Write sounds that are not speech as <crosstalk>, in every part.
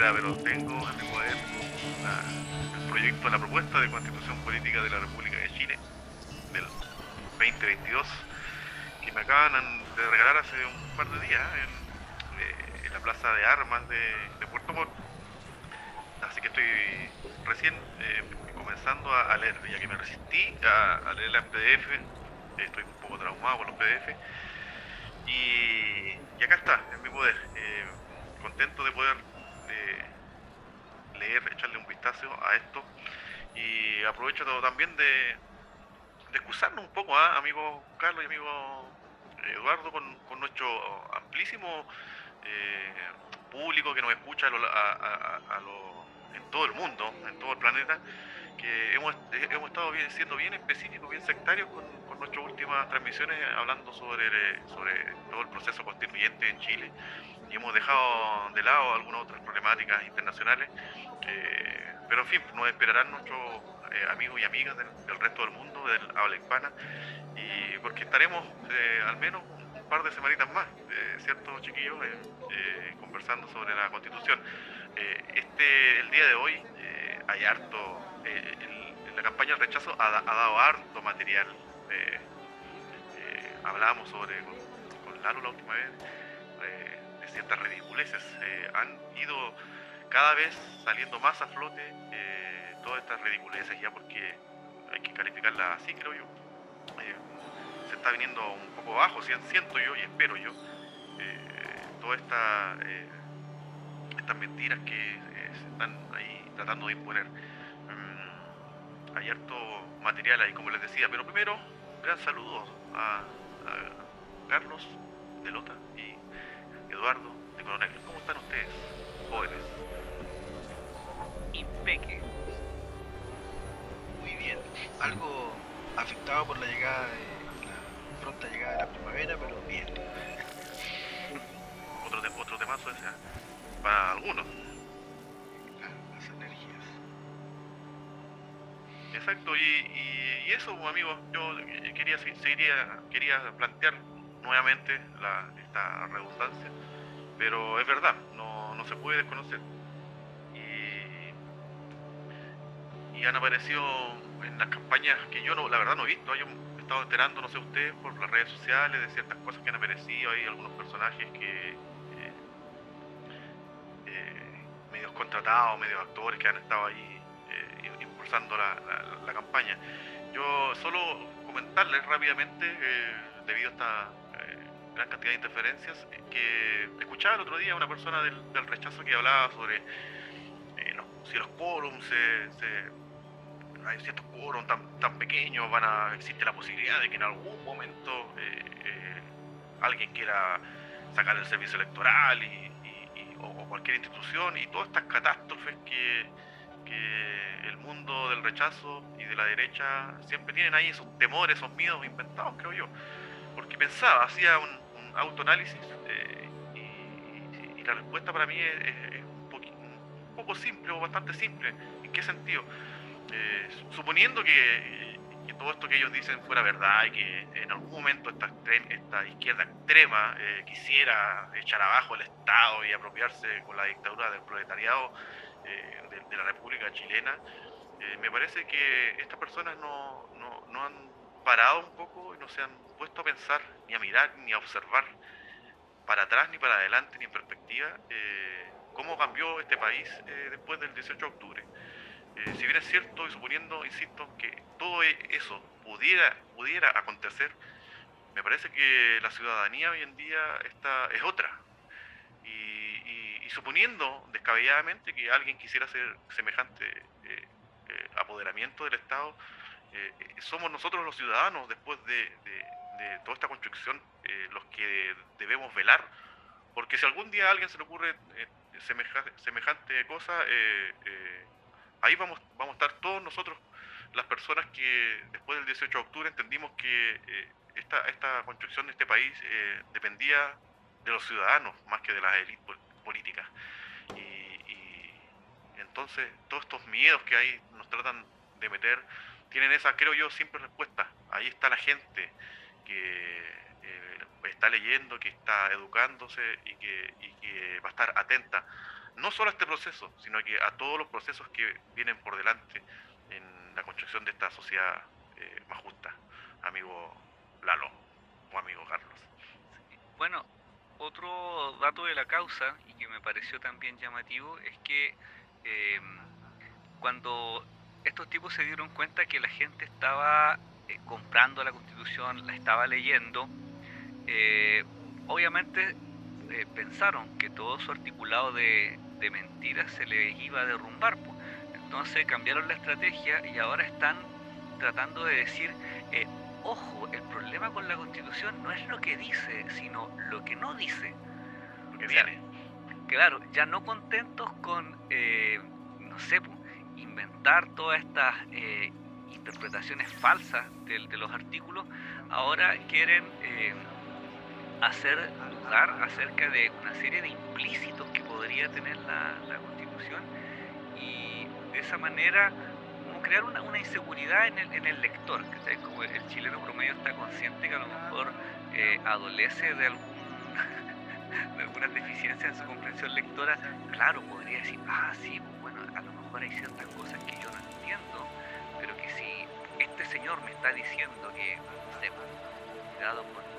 Pero tengo en mi poder el proyecto, la propuesta de constitución política de la República de Chile del 2022 que me acaban de regalar hace un par de días en, eh, la plaza de armas de, Puerto Montt. Así que estoy recién eh, comenzando a, leer, ya que me resistí a, leerla en PDF, estoy un poco traumado con los PDF. Y, acá está, en mi poder. Eh, contento de poder leer, echarle un vistazo a esto. Y aprovecho también de, de excusarnos un poco, ¿ah? amigo Carlos y amigo Eduardo, con, nuestro amplísimo eh, público que nos escucha en todo el mundo, en todo el planeta, que hemos, hemos estado siendo bien específicos, bien sectarios con, con nuestras últimas transmisiones, hablando sobre, sobre todo el proceso constituyente en Chile y hemos dejado de lado algunas otras problemáticas internacionales, eh, pero en fin, nos esperarán nuestros eh, amigos y amigas del, resto del mundo, del habla hispana, y porque estaremos eh, al menos un par de semanitas más, ¿cierto, chiquillos? conversando sobre la constitución. este, el día de hoy hay harto, la campaña del rechazo ha, dado harto material. hablábamos sobre con, con Lalo la última vez ciertas ridiculeces. Eh, han ido cada vez saliendo más a flote eh, todas estas ridiculeces ya porque hay que calificarlas así creo yo. Eh, se está viniendo un poco bajo, siento yo y espero yo, todas esta, estas mentiras que se están ahí tratando de imponer. Mm, hay harto material ahí, como les decía, pero primero, gran saludo a, a Carlos de Lota y Eduardo de Coronel. ¿Cómo están ustedes, jóvenes? Impeque. Muy bien. Algo afectado por la llegada de la pronta llegada de la primavera, pero bien. <laughs> Otro, de, otro temazo ese, ¿eh? para algunos. las energías. Exacto, y, y, eso, amigos, yo quería, seguiría, quería plantear nuevamente la, esta redundancia pero es verdad, no, no se puede desconocer. Y, han aparecido en las campañas que yo no, la verdad no he visto, yo he estado enterando, no sé ustedes, por las redes sociales de ciertas cosas que han aparecido, hay algunos personajes que eh, eh, medios contratados, medios actores que han estado ahí eh, impulsando la, la, campaña. Yo solo comentarles rápidamente, debido a esta gran cantidad de interferencias, que escuchaba el otro día una persona del, rechazo que hablaba sobre eh, si los quórums hay ciertos quórums tan, tan pequeños, van a existe la posibilidad de que en algún momento eh, eh, alguien quiera sacar el servicio electoral y, o, cualquier institución y todas estas catástrofes que, que el mundo del rechazo y de la derecha siempre tienen ahí esos temores, esos miedos inventados, creo yo. Porque pensaba, hacía un, autoanálisis eh, y, la respuesta para mí es, un, poco simple o bastante simple. ¿En qué sentido? Eh, suponiendo que, todo esto que ellos dicen fuera verdad y que en algún momento esta, izquierda extrema eh, quisiera echar abajo el Estado y apropiarse con la dictadura del proletariado de, la República Chilena, me parece que estas personas no, no, no han parado un poco y no se han puesto a pensar, ni a mirar, ni a observar para atrás, ni para adelante, ni en perspectiva, eh, cómo cambió este país eh, después del 18 de octubre. Eh, si bien es cierto, y suponiendo, insisto, que todo e-, eso pudiera, pudiera acontecer, me parece que la ciudadanía hoy en día está, es otra. Y, suponiendo descabelladamente que alguien quisiera hacer semejante apoderamiento del Estado, somos nosotros los ciudadanos, después de, toda esta construcción, eh, los que debemos velar, porque si algún día a alguien se le ocurre eh, semejante, cosa, ahí vamos, vamos a estar todos nosotros, las personas que después del 18 de octubre entendimos que esta, esta construcción de este país dependía de los ciudadanos más que de las élites políticas. y entonces todos estos miedos que hay nos tratan de meter tienen esa, creo yo, siempre respuesta. Ahí está la gente que eh, está leyendo, que está educándose y que, va a estar atenta no solo a este proceso, sino que a todos los procesos que vienen por delante en la construcción de esta sociedad eh, más justa, amigo Lalo o amigo Carlos. Bueno, otro dato de la causa y que me pareció también llamativo es que em, cuando estos tipos se dieron cuenta que la gente estaba eh, comprando la constitución, la estaba leyendo, eh, obviamente pensaron que todo su articulado de, de mentiras se les iba a derrumbar. Entonces cambiaron la estrategia y ahora están tratando de decir, eh, ojo, el problema con la constitución no es lo que dice, sino lo que no dice. Lo que viene. Claro, ya no contentos con, eh, no sé, inventar todas estas eh, interpretaciones falsas de, de, los artículos, ahora quieren hacer dudar acerca de una serie de implícitos que podría tener la, constitución y de esa manera como crear una, una inseguridad en el, en el lector, que como el chileno promedio está consciente que a lo mejor eh, adolece de algún <laughs> de algunas deficiencias en su comprensión lectora, claro, podría decir, ah, sí, pues bueno, a lo mejor hay ciertas cosas que yo no entiendo, señor me está diciendo que, no sé, cuidado con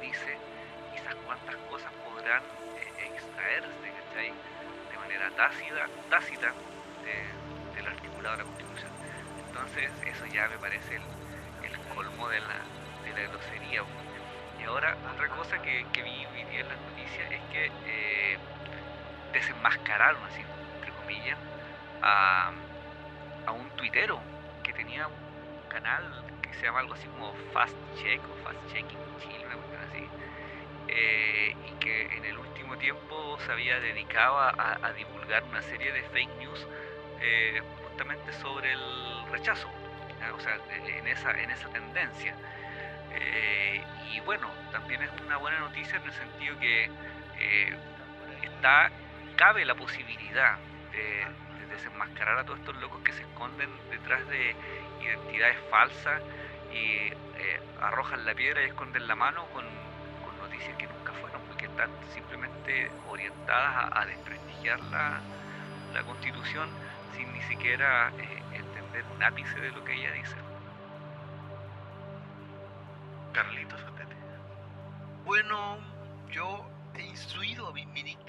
dice, quizás cuántas cosas podrán eh, extraerse de manera tácita, tácita del articulado de la Constitución. Entonces, eso ya me parece el, colmo de la, de grosería. Y ahora, otra cosa que, vi en las noticias es que eh, desenmascararon, así, entre comillas, a, a un tuitero que tenía canal que se llama algo así como Fast Check o Fast Checking Chile, eh, y que en el último tiempo se había dedicado a, divulgar una serie de fake news eh, justamente sobre el rechazo, o sea, en esa, en esa tendencia. Eh, y bueno, también es una buena noticia en el sentido que está, cabe la posibilidad de, desenmascarar a todos estos locos que se esconden detrás de identidades falsas y arrojan la piedra y esconden la mano con que nunca fueron, porque están simplemente orientadas a, desprestigiar la, constitución sin ni siquiera eh, entender un ápice de lo que ella dice. Carlitos, Bueno, yo he instruido a mis ministros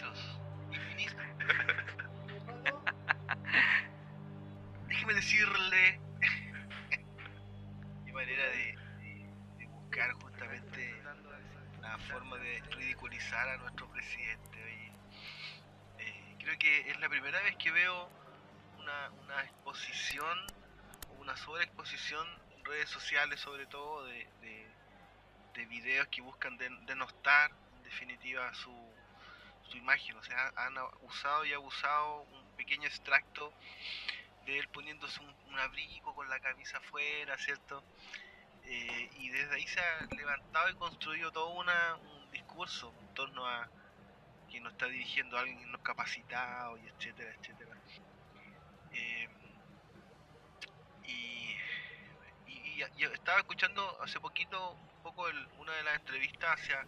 Déjeme decirle <laughs> mi manera de buscar justamente forma de ridiculizar a nuestro presidente. Eh, creo que es la primera vez que veo una, una exposición, una sobreexposición en redes sociales, sobre todo de, de, videos que buscan denostar, en definitiva, su, su imagen. O sea, han usado y abusado un pequeño extracto de él poniéndose un, abrigo con la camisa afuera, ¿cierto? Eh, y desde ahí se ha levantado y construido todo una, un discurso en torno a que nos está dirigiendo alguien no capacitado y etcétera, etcétera. Eh, y, yo estaba escuchando hace poquito un poco una de las entrevistas hacia,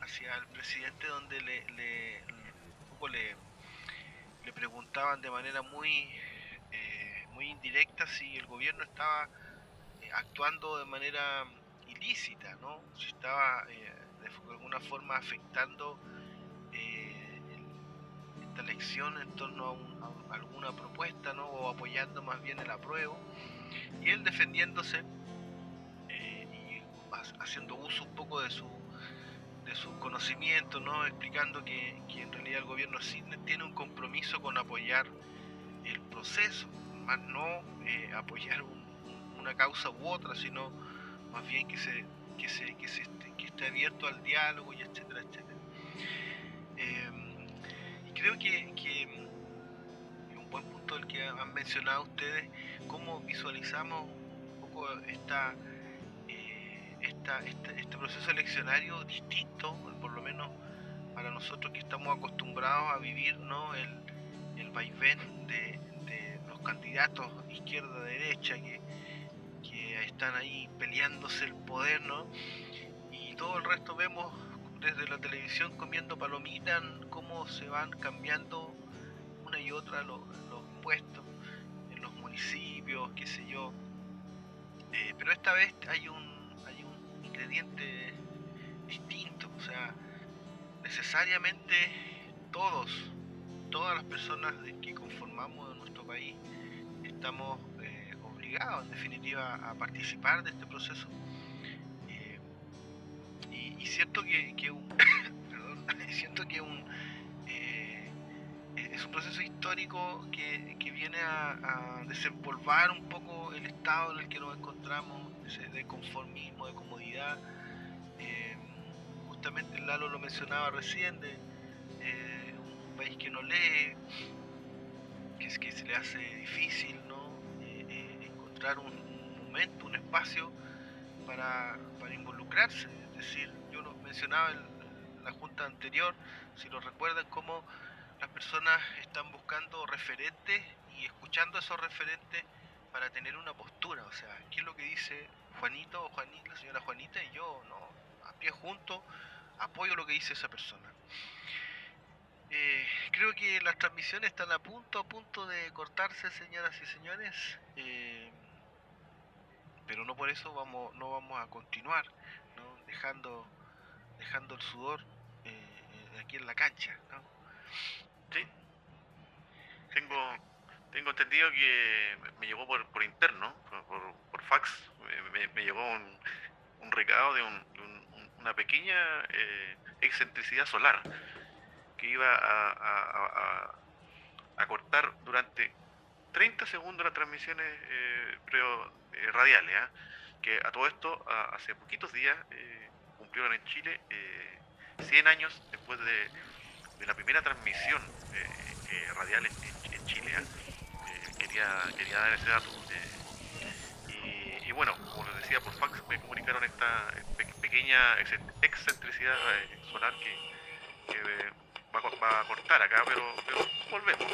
hacia el presidente donde le, un poco le, le preguntaban de manera muy, indirecta si el gobierno estaba actuando de manera ilícita, ¿no? Si estaba eh, de alguna forma afectando eh, esta elección en torno a, alguna propuesta, ¿no? O apoyando más bien el apruebo. Y él defendiéndose eh, y haciendo uso un poco de su de ¿no? explicando que, que en realidad el gobierno sí tiene un compromiso con apoyar el proceso, no apoyar un una causa u otra, sino más bien que se, que se, que se esté, que abierto al diálogo y etcétera, etcétera. Em, creo que, que, un buen punto el que han mencionado ustedes, cómo visualizamos un poco esta, eh, esta, este, este proceso eleccionario distinto, por lo menos para nosotros que estamos acostumbrados a vivir ¿no? el, el vaivén de, candidatos izquierda-derecha que están ahí peleándose el poder, ¿no? Y todo el resto vemos desde la televisión comiendo palomitas, cómo se van cambiando una y otra los, puestos en los municipios, qué sé yo. Eh, pero esta vez hay un, hay un ingrediente distinto, o sea, necesariamente todos, todas las personas que conformamos nuestro país, estamos eh, obligados en definitiva a participar de este proceso y siento que, <coughs> <coughs> siento que eh, es un proceso histórico que, viene a, a, desempolvar un poco el estado en el que nos encontramos, de conformismo, de comodidad. Eh, justamente Lalo lo mencionaba recién, eh, país que no lee, que, es, que se le hace difícil ¿no? encontrar un, momento, un espacio para, involucrarse. Es decir, mencionaba en la junta anterior, si lo recuerdan, cómo las personas están buscando referentes y escuchando esos referentes para tener una postura. O sea, ¿qué es lo que dice Juanito o Juanita, la señora Juanita? Y yo, no, a pie junto, apoyo lo que dice esa persona. Eh, creo que las transmisiones están a punto, a punto de cortarse, señoras y señores. Eh, pero no por eso vamos, no vamos a continuar, ¿no? dejando dejando el sudor eh, aquí en la cancha, ¿no? Sí. Tengo, tengo entendido que me llegó por, por interno, por, por fax, me, me, llegó un, un recado de, un, una pequeña eh, excentricidad solar que iba a, cortar durante 30 segundos las transmisiones eh, eh radiales. ¿ah? Que a todo esto, hace poquitos días, eh, cumplieron en Chile 100 eh, años después de, la primera transmisión radial en, Chile. quería, quería dar ese dato. Y, bueno, como les decía por fax, me comunicaron esta pequeña excentricidad solar que, va, a cortar acá, pero, pero volvemos.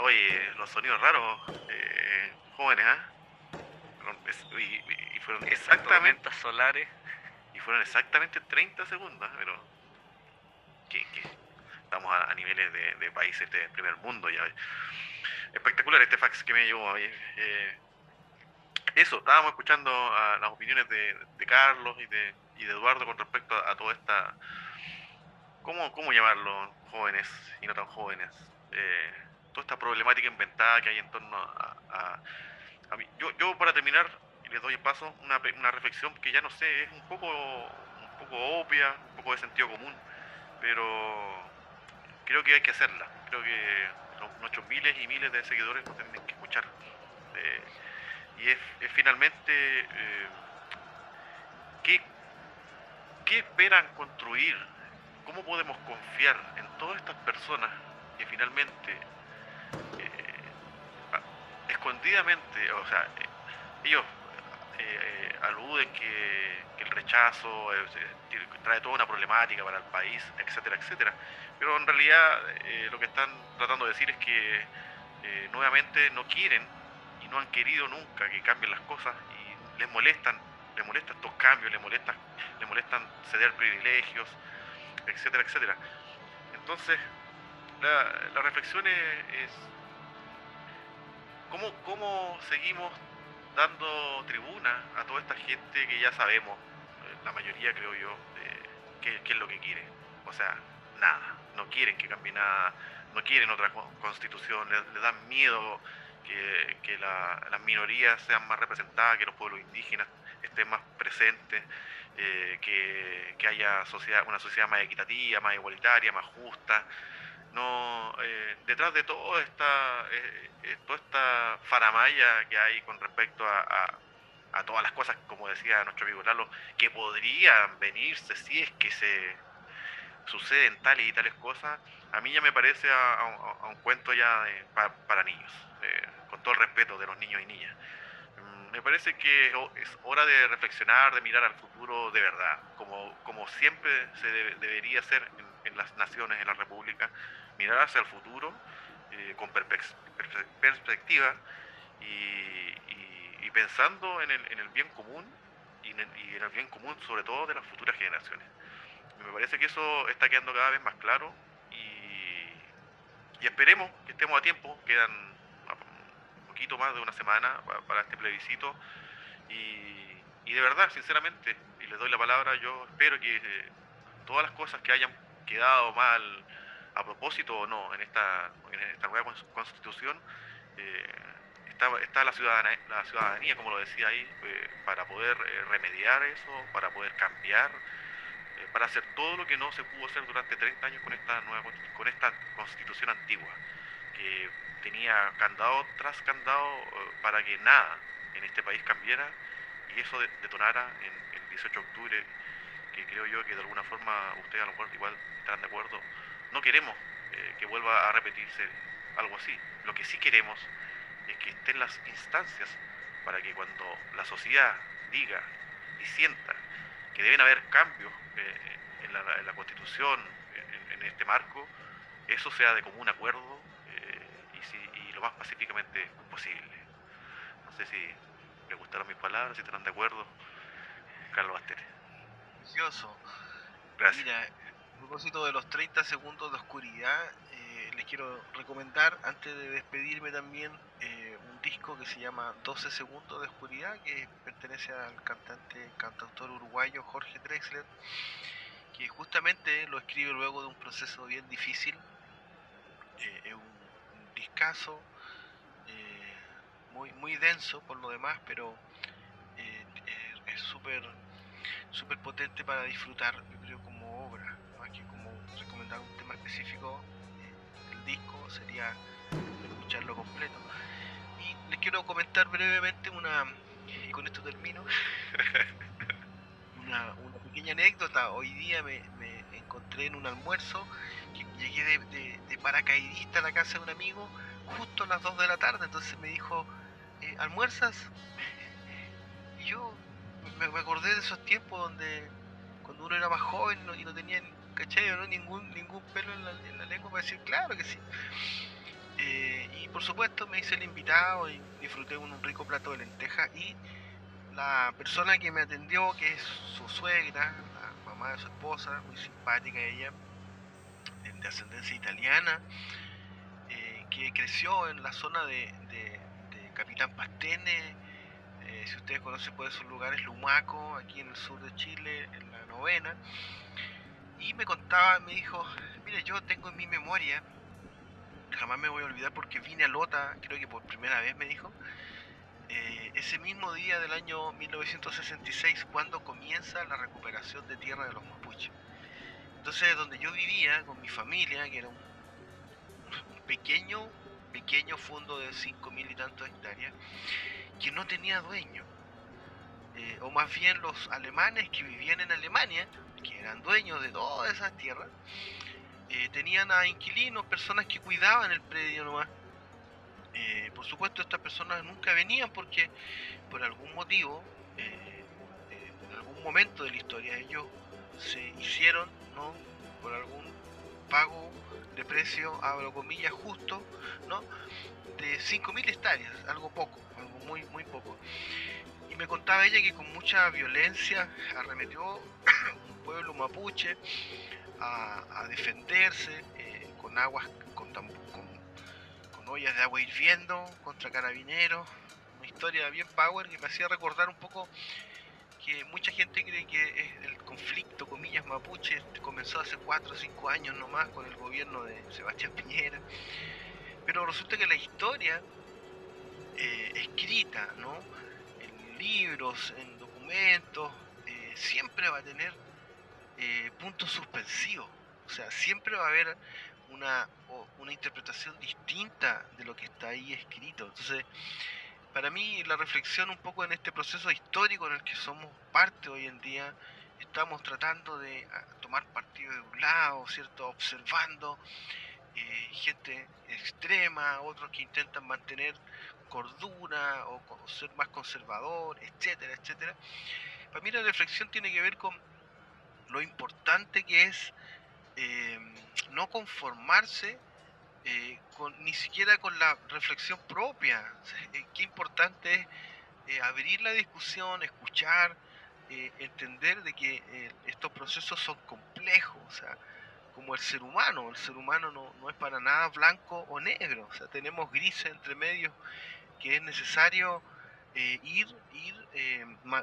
Oye, los sonidos raros, eh, jóvenes, ¿ah? Y, fueron exactamente solares. Y fueron exactamente 30 segundos, ¿ah? pero que, estamos a, niveles de, países del primer mundo ya. Espectacular este fax que me llegó. Eh, eso, estábamos escuchando a las opiniones de, Carlos y de, y de Eduardo con respecto a, toda esta, ¿cómo, ¿cómo llamarlo? Jóvenes y no tan jóvenes. Eh, toda esta problemática inventada que hay en torno a, a, mí. Yo, yo, para terminar, les doy paso, una, una, reflexión que ya no sé, es un poco, un poco obvia, un poco de sentido común, pero creo que hay que hacerla. Creo que nuestros miles y miles de seguidores nos tienen que escuchar. Eh, y es, finalmente eh, ¿qué, ¿qué esperan construir? ¿Cómo podemos confiar en todas estas personas que finalmente escondidamente, o sea, eh, ellos eh, aluden que, el rechazo eh, trae toda una problemática para el país, etcétera, etcétera. Pero en realidad lo que están tratando de decir es que nuevamente no quieren y no han querido nunca que cambien las cosas y les molestan, les molestan estos cambios, les molestan, les molestan ceder privilegios, etcétera, etcétera. Entonces, la, la reflexión es ¿Cómo, ¿Cómo seguimos dando tribuna a toda esta gente que ya sabemos, eh, la mayoría creo yo, qué, es lo que quiere? O sea, nada, no quieren que cambie nada, no quieren otra constitución, les, dan miedo que, las minorías sean más representadas, que los pueblos indígenas estén más presentes, eh, que, que, haya sociedad, una sociedad más equitativa, más igualitaria, más justa. No eh, detrás de todo esta, eh, eh, toda esta faramaya que hay con respecto a, a, todas las cosas, como decía nuestro amigo Lalo, que podrían venirse si es que se suceden tales y tales cosas, a mí ya me parece a, un, cuento ya para niños, con todo el respeto de los niños y niñas. Mm, me parece que es hora de reflexionar, de mirar al futuro de verdad, como, como siempre se debería hacer en, las naciones, en la República, mirar hacia el futuro eh, con perspectiva y, pensando en el, bien común y en el, bien común sobre todo de las futuras generaciones. Me parece que eso está quedando cada vez más claro y, esperemos que estemos a tiempo, quedan poquito más de una semana para, este plebiscito. Y, de verdad, sinceramente, y les doy la palabra, yo espero que eh, todas las cosas que hayan quedado mal a propósito o no en esta, en esta nueva constitución, eh, está, está la, ciudadanía, la ciudadanía, como lo decía ahí, eh, para poder remediar eso, para poder cambiar, para hacer todo lo que no se pudo hacer durante 30 años con esta, nueva, con esta constitución antigua, que tenía candado tras candado eh, para que nada en este país cambiara y eso detonara en el 18 de octubre, que creo yo que de alguna forma ustedes a lo mejor igual estarán de acuerdo, no queremos eh, que vuelva a repetirse algo así. Lo que sí queremos es que estén las instancias para que cuando la sociedad diga y sienta que deben haber cambios eh, en, la, constitución, en, este marco, eso sea de común acuerdo lo más pacíficamente posible. No sé si le gustaron mis palabras, si estarán de acuerdo. Carlos Bastere. Gracias. Mira, a propósito de los 30 segundos de oscuridad, eh, les quiero recomendar, antes de despedirme también, eh, un disco que se llama 12 segundos de oscuridad, que pertenece al cantante, cantautor uruguayo Jorge Drexler, que justamente lo escribe luego de un proceso bien difícil. Eh, un discazo, eh, muy, muy denso por lo demás, pero es súper super potente para disfrutar, yo creo, como obra, más que como recomendar un tema específico disco, sería escucharlo completo. Y les quiero comentar brevemente una, y con esto termino, <laughs> una, pequeña anécdota. Hoy día me, encontré en un almuerzo que llegué de, paracaidista a la casa de un amigo justo a las 2 de la tarde, entonces me dijo, eh, ¿almuerzas? <laughs> Y yo me, acordé de esos tiempos donde cuando uno era más joven y no tenía, ¿cachai? ¿no? Ningún, ningún pelo en la, lengua para decir, claro que sí. Eh, y por supuesto me hice el invitado y disfruté un rico plato de lentejas y la persona que me atendió, que es su suegra, la mamá de su esposa, muy simpática ella, de ascendencia italiana, eh, que creció en la zona de, Capitán Pastene, eh, si ustedes conocen por esos lugares, Lumaco, aquí en el sur de Chile, en la novena, y me contaba, me dijo, mire, yo tengo en mi memoria, jamás me voy a olvidar porque vine a Lota, creo que por primera vez me dijo, eh, ese mismo día del año 1966 cuando comienza la recuperación de tierra de los mapuches. Entonces, donde yo vivía con mi familia, que era un, pequeño, pequeño fondo de 5 mil y tantos hectáreas, que no tenía dueño. Eh, o más bien los alemanes que vivían en Alemania, que eran dueños de todas esas tierras, eh, tenían a inquilinos, personas que cuidaban el predio nomás. Eh, por supuesto, estas personas nunca venían porque por algún motivo, eh, en algún momento de la historia, ellos se hicieron, ¿no? Por algún pago de precio, abro comillas, justo, ¿no? De 5.000 hectáreas, algo poco, algo muy, muy poco. Me contaba ella que con mucha violencia arremetió <coughs> un pueblo mapuche a, defenderse eh, con aguas, con, con ollas de agua hirviendo contra carabineros. Una historia bien power que me hacía recordar un poco que mucha gente cree que el conflicto, comillas, mapuche comenzó hace 4 o 5 años nomás con el gobierno de Sebastián Piñera. Pero resulta que la historia eh, escrita, ¿no? Libros, en documentos, eh, siempre va a tener eh, puntos suspensivos. O sea, siempre va a haber una, una interpretación distinta de lo que está ahí escrito. Entonces, para mí la reflexión un poco en este proceso histórico en el que somos parte hoy en día, estamos tratando de ah, tomar partido de un lado, ¿cierto? Observando eh, gente extrema, otros que intentan mantener cordura o ser más conservador, etcétera, etcétera. Para mí la reflexión tiene que ver con lo importante que es eh, no conformarse eh, con, ni siquiera con la reflexión propia. Eh, qué importante es abrir la discusión, escuchar, entender de que estos procesos son complejos. O sea, como el ser humano, el ser humano no, no es para nada blanco o negro. O sea, tenemos grises entre medios que es necesario ir, ir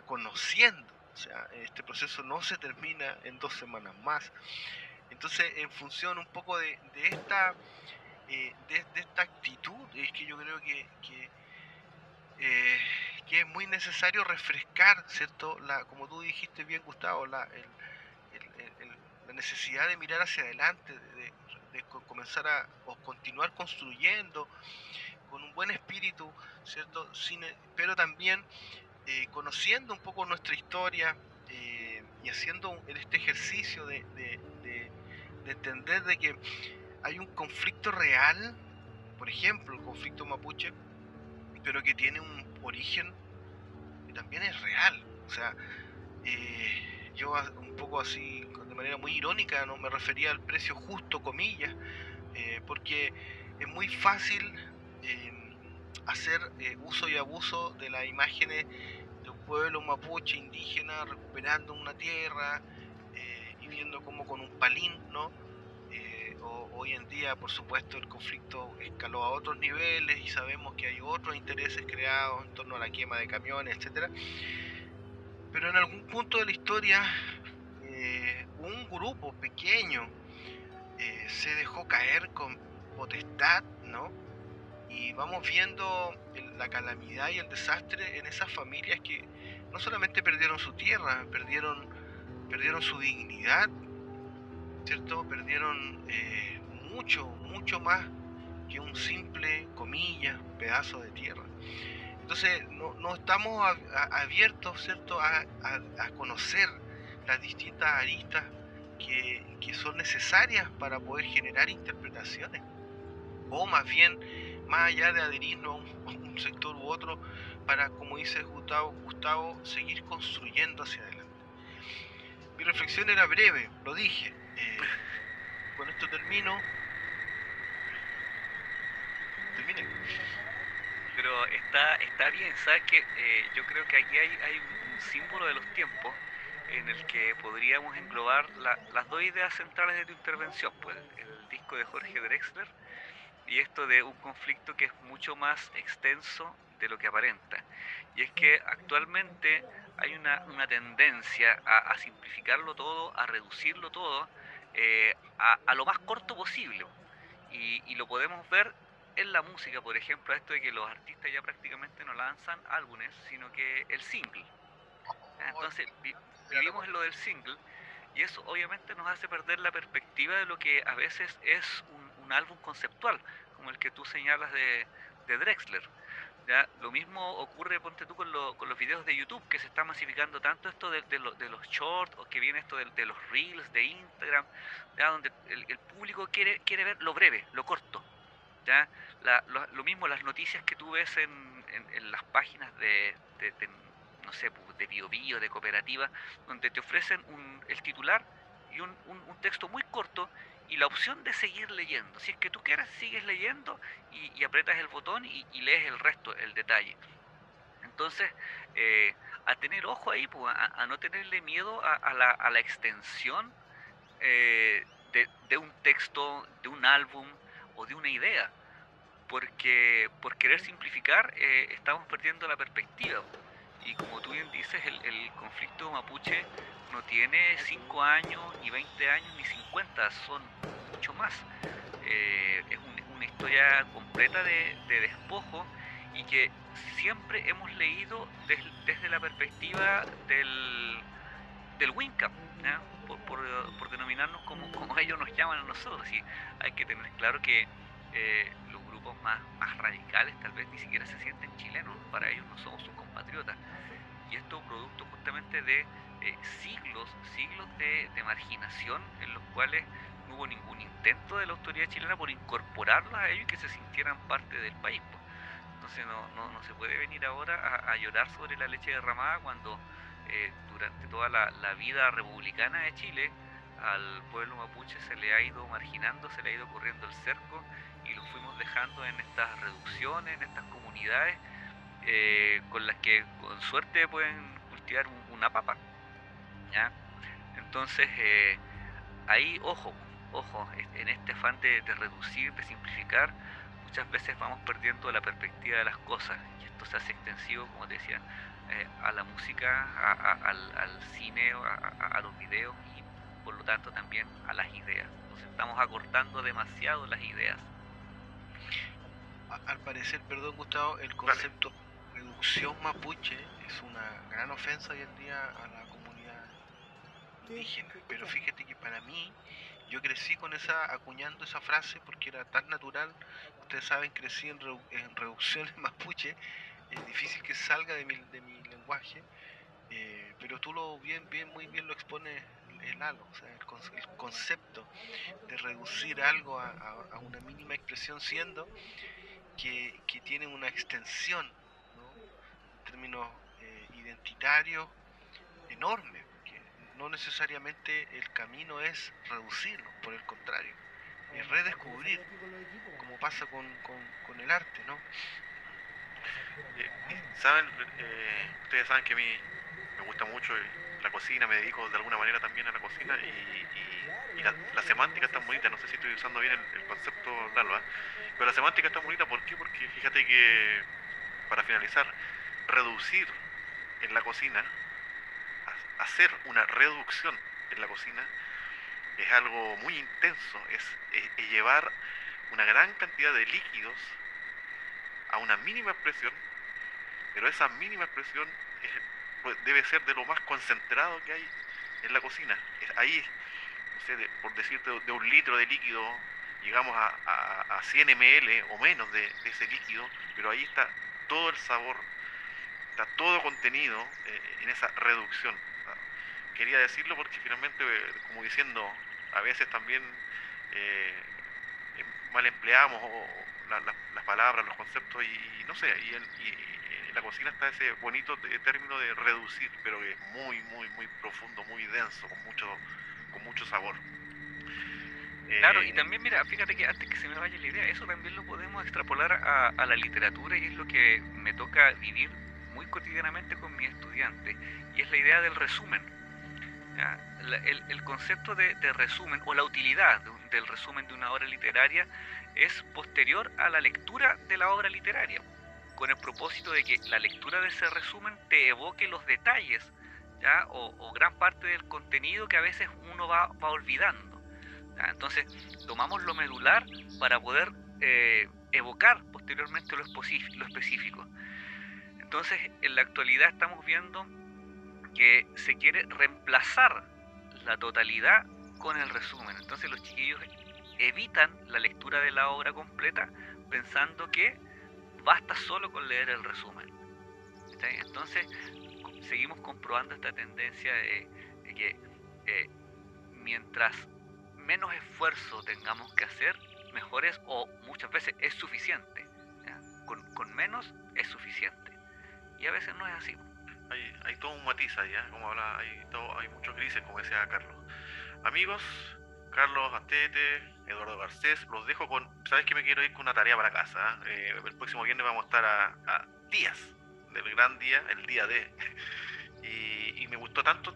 conociendo. O sea, este proceso no se termina en dos semanas más. Entonces, en función un poco de, esta eh, de, esta actitud, es que yo creo que, que, eh, es muy necesario refrescar, ¿cierto? La, como tú dijiste bien, Gustavo, la, la necesidad de mirar hacia adelante, de, comenzar a o continuar construyendo con un buen espíritu, ¿cierto? pero también eh, conociendo un poco nuestra historia eh, y haciendo este ejercicio de, entender de que hay un conflicto real, por ejemplo, el conflicto mapuche, pero que tiene un origen que también es real. O sea, eh, yo un poco así, de manera muy irónica, no me refería al precio justo, comillas, porque es muy fácil hacer eh, uso y abuso de las imágenes de un pueblo mapuche indígena recuperando una tierra eh, y viendo como con un palín, ¿no? Eh, hoy en día, por supuesto, el conflicto escaló a otros niveles y sabemos que hay otros intereses creados en torno a la quema de camiones, etcétera. Pero en algún punto de la historia, un grupo pequeño se dejó caer con potestad, ¿no? Y vamos viendo la calamidad y el desastre en esas familias que no solamente perdieron su tierra, perdieron, perdieron su dignidad, ¿cierto? Perdieron eh, mucho, mucho más que un simple, comilla, pedazo de tierra. Entonces, no, estamos abiertos, ¿cierto?, a, conocer las distintas aristas que, que son necesarias para poder generar interpretaciones. O más bien más allá de adherirnos a un, sector u otro, para, como dice Gustavo, Gustavo, seguir construyendo hacia adelante. Mi reflexión era breve, lo dije. Eh, con esto termino. Termine. Pero está, está bien, ¿sabes que eh, yo creo que aquí hay, hay un símbolo de los tiempos en el que podríamos englobar las dos ideas centrales de tu intervención, pues el disco de Jorge Drexler y esto de un conflicto que es mucho más extenso de lo que aparenta. Y es que actualmente hay una, tendencia a, simplificarlo todo, a reducirlo todo eh, a, lo más corto posible. Y, lo podemos ver en la música, por ejemplo, esto de que los artistas ya prácticamente no lanzan álbumes, sino que el single. Entonces vivimos en lo del single y eso obviamente nos hace perder la perspectiva de lo que a veces es un un álbum conceptual, como el que tú señalas de, Drexler. ¿ya? Lo mismo ocurre, ponte tú, con, con, los videos de YouTube, que se está masificando tanto esto de, de, de los shorts, o que viene esto de, los reels de Instagram, ¿ya? donde el, público quiere, quiere ver lo breve, lo corto. ¿ya? lo, mismo las noticias que tú ves en, en, las páginas de, no sé, de bio, de cooperativa, donde te ofrecen un, el titular y un, un, un texto muy corto y la opción de seguir leyendo. Si es que tú quieres, sigues leyendo y, y el botón y, lees el resto, el detalle. Entonces, eh, a tener ojo ahí, pues, a, no tenerle miedo a, la, a la, extensión eh, de, un texto, de un álbum o de una idea. Porque por querer simplificar eh, estamos perdiendo la perspectiva. Y como tú bien dices, el conflicto mapuche no tiene 5 años, ni 20 años, ni 50, son mucho más. Eh, es una historia completa de, despojo y que siempre hemos leído desde la perspectiva del, del WINCAP, por, denominarnos como, como, <laughs> ellos nos llaman a nosotros. Y hay que tener claro que eh, los grupos más, más radicales tal vez ni siquiera se sienten chilenos, para ellos no somos sus compatriotas. Y esto producto justamente de eh, siglos, siglos de, marginación en los cuales no hubo ningún intento de la autoridad chilena por incorporarlos a ellos y que se sintieran parte del país. Entonces no, no, se puede venir ahora a, llorar sobre la leche derramada cuando eh, durante toda la, la, vida republicana de Chile al pueblo mapuche se le ha ido marginando, se le ha ido corriendo el cerco y lo fuimos dejando en estas reducciones, en estas comunidades eh, con las que con suerte pueden cultivar una papa. ¿Ya? Entonces, eh, ahí, ojo, ojo, en este afán de, reducir, de simplificar, muchas veces vamos perdiendo la perspectiva de las cosas y esto se hace extensivo, como te decía, eh, a la música, al, al, cine, a, los videos y por lo tanto también a las ideas. Entonces estamos acortando demasiado las ideas. Al parecer, perdón Gustavo, el concepto reducción mapuche es una gran ofensa hoy en día a la comunidad indígena. Pero fíjate que para mí, yo crecí con esa, acuñando esa frase porque era tan natural. Ustedes saben, crecí en, en reducciones <laughs> mapuche. Es difícil que salga de mi, de mi lenguaje. Eh, pero tú lo bien, bien, muy bien lo expones el halo, o sea, el, concepto de reducir algo a, una mínima expresión siendo que, que tiene una extensión términos eh, identitarios enorme, no necesariamente el camino es reducirlo, por el contrario, es redescubrir, como pasa con, con, el arte, ¿no? Eh, saben, eh, ustedes saben que a mí me gusta mucho la cocina, me dedico de alguna manera también a la cocina y, la, semántica está bonita, no sé si estoy usando bien el, concepto Lalo, pero la semántica está bonita, ¿por qué? Porque fíjate que, para finalizar, reducir en la cocina, hacer una reducción en la cocina, es algo muy intenso, es, llevar una gran cantidad de líquidos a una mínima expresión, pero esa mínima expresión pues, debe ser de lo más concentrado que hay en la cocina. ahí, por decirte, de un litro de líquido llegamos a, 100 ml o menos de, ese líquido, pero ahí está todo el sabor está todo contenido eh, en esa reducción. Quería decirlo porque finalmente, eh, como diciendo, a veces también eh, em, mal empleamos las palabras, los conceptos y, no sé, y, en la cocina está ese bonito término de reducir, pero que es muy, muy, muy profundo, muy denso, con mucho, con mucho sabor. Claro, y también mira, fíjate que antes que se me vaya la idea, eso también lo podemos extrapolar a, a la literatura y es lo que me toca vivir muy cotidianamente con mis estudiantes y es la idea del resumen. El, concepto de, resumen o la utilidad del resumen de una obra literaria es posterior a la lectura de la obra literaria, con el propósito de que la lectura de ese resumen te evoque los detalles ¿ya? O, gran parte del contenido que a veces uno va, olvidando. Entonces, tomamos lo medular para poder eh, evocar posteriormente lo específico. Entonces, en la actualidad estamos viendo que se quiere reemplazar la totalidad con el resumen. Entonces los chiquillos evitan la lectura de la obra completa pensando que basta solo con leer el resumen. Entonces seguimos comprobando esta tendencia de, que eh, mientras menos esfuerzo tengamos que hacer, mejor es o muchas veces es suficiente. con menos es suficiente y a veces no es así. Hay, hay todo un matiz ahí, ¿eh? como habla, hay, todo, hay muchos grises, como decía Carlos. Amigos, Carlos Astete, Eduardo Garcés, los dejo con. ¿Sabes que me quiero ir con una tarea para casa? ¿eh? Eh, el próximo viernes vamos a estar a, días del gran día, el día de. <laughs> y, me gustó tanto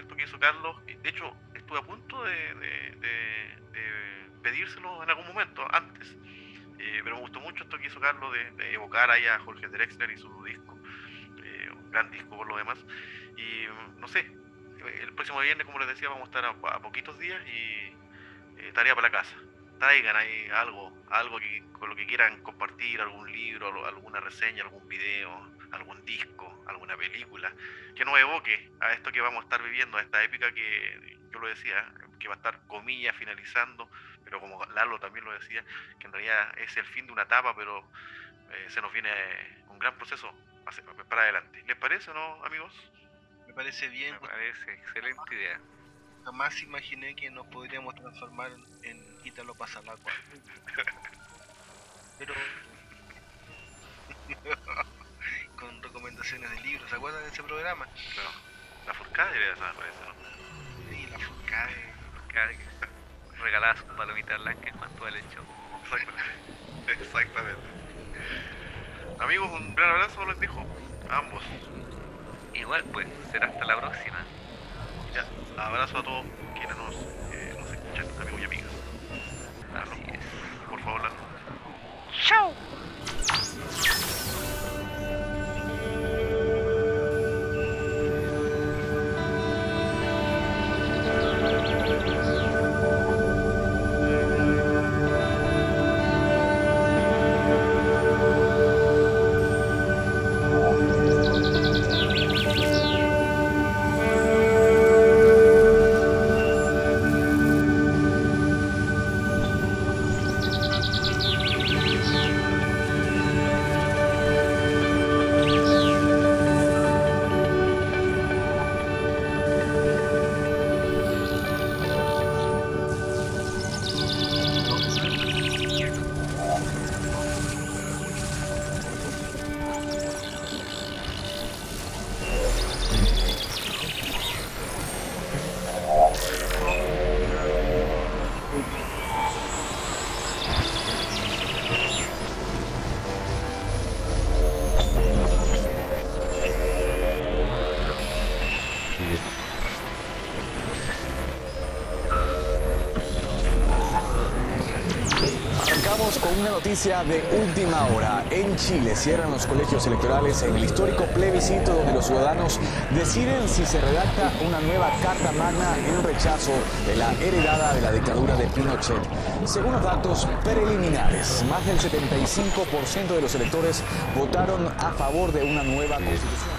esto que hizo Carlos. De hecho, estuve a punto de, de, pedírselo en algún momento, antes. pero me gustó mucho esto que hizo Carlos de, evocar ahí a Jorge Drexler y su disco gran disco por lo demás. Y no sé, el próximo viernes, como les decía, vamos a estar a, poquitos días y eh, tarea para la casa. Traigan ahí algo, algo que, con lo que quieran compartir, algún libro, alguna reseña, algún video, algún disco, alguna película, que nos evoque a esto que vamos a estar viviendo, a esta épica que yo lo decía, que va a estar comillas finalizando, pero como Lalo también lo decía, que en realidad es el fin de una etapa, pero eh, se nos viene un gran proceso para adelante. ¿Les parece o no, amigos? Me parece bien. Me parece excelente idea. Jamás imaginé que nos podríamos transformar en Ítalo Pasalacua. <laughs> Pero. <laughs> acuerdan de ese programa? Claro. La Furcade era esa, parece, ¿no? Sí, la Furcade. Regalaba sus palomitas blancas en cuanto al hecho. <laughs> Exactamente. Exactamente. Amigos, un gran abrazo les dijo a ambos. Igual, pues, será hasta la próxima. Ya, abrazo a todos quienes nos, eh, nos escuchan, amigos y amigas. Así es. Por favor, la ¡Chao! Noticia de última hora. En Chile cierran los colegios electorales en el histórico plebiscito donde los ciudadanos deciden si se redacta una nueva Carta Magna en rechazo de la heredada de la dictadura de Pinochet. Según los datos preliminares, más del 75% de los electores votaron a favor de una nueva constitución.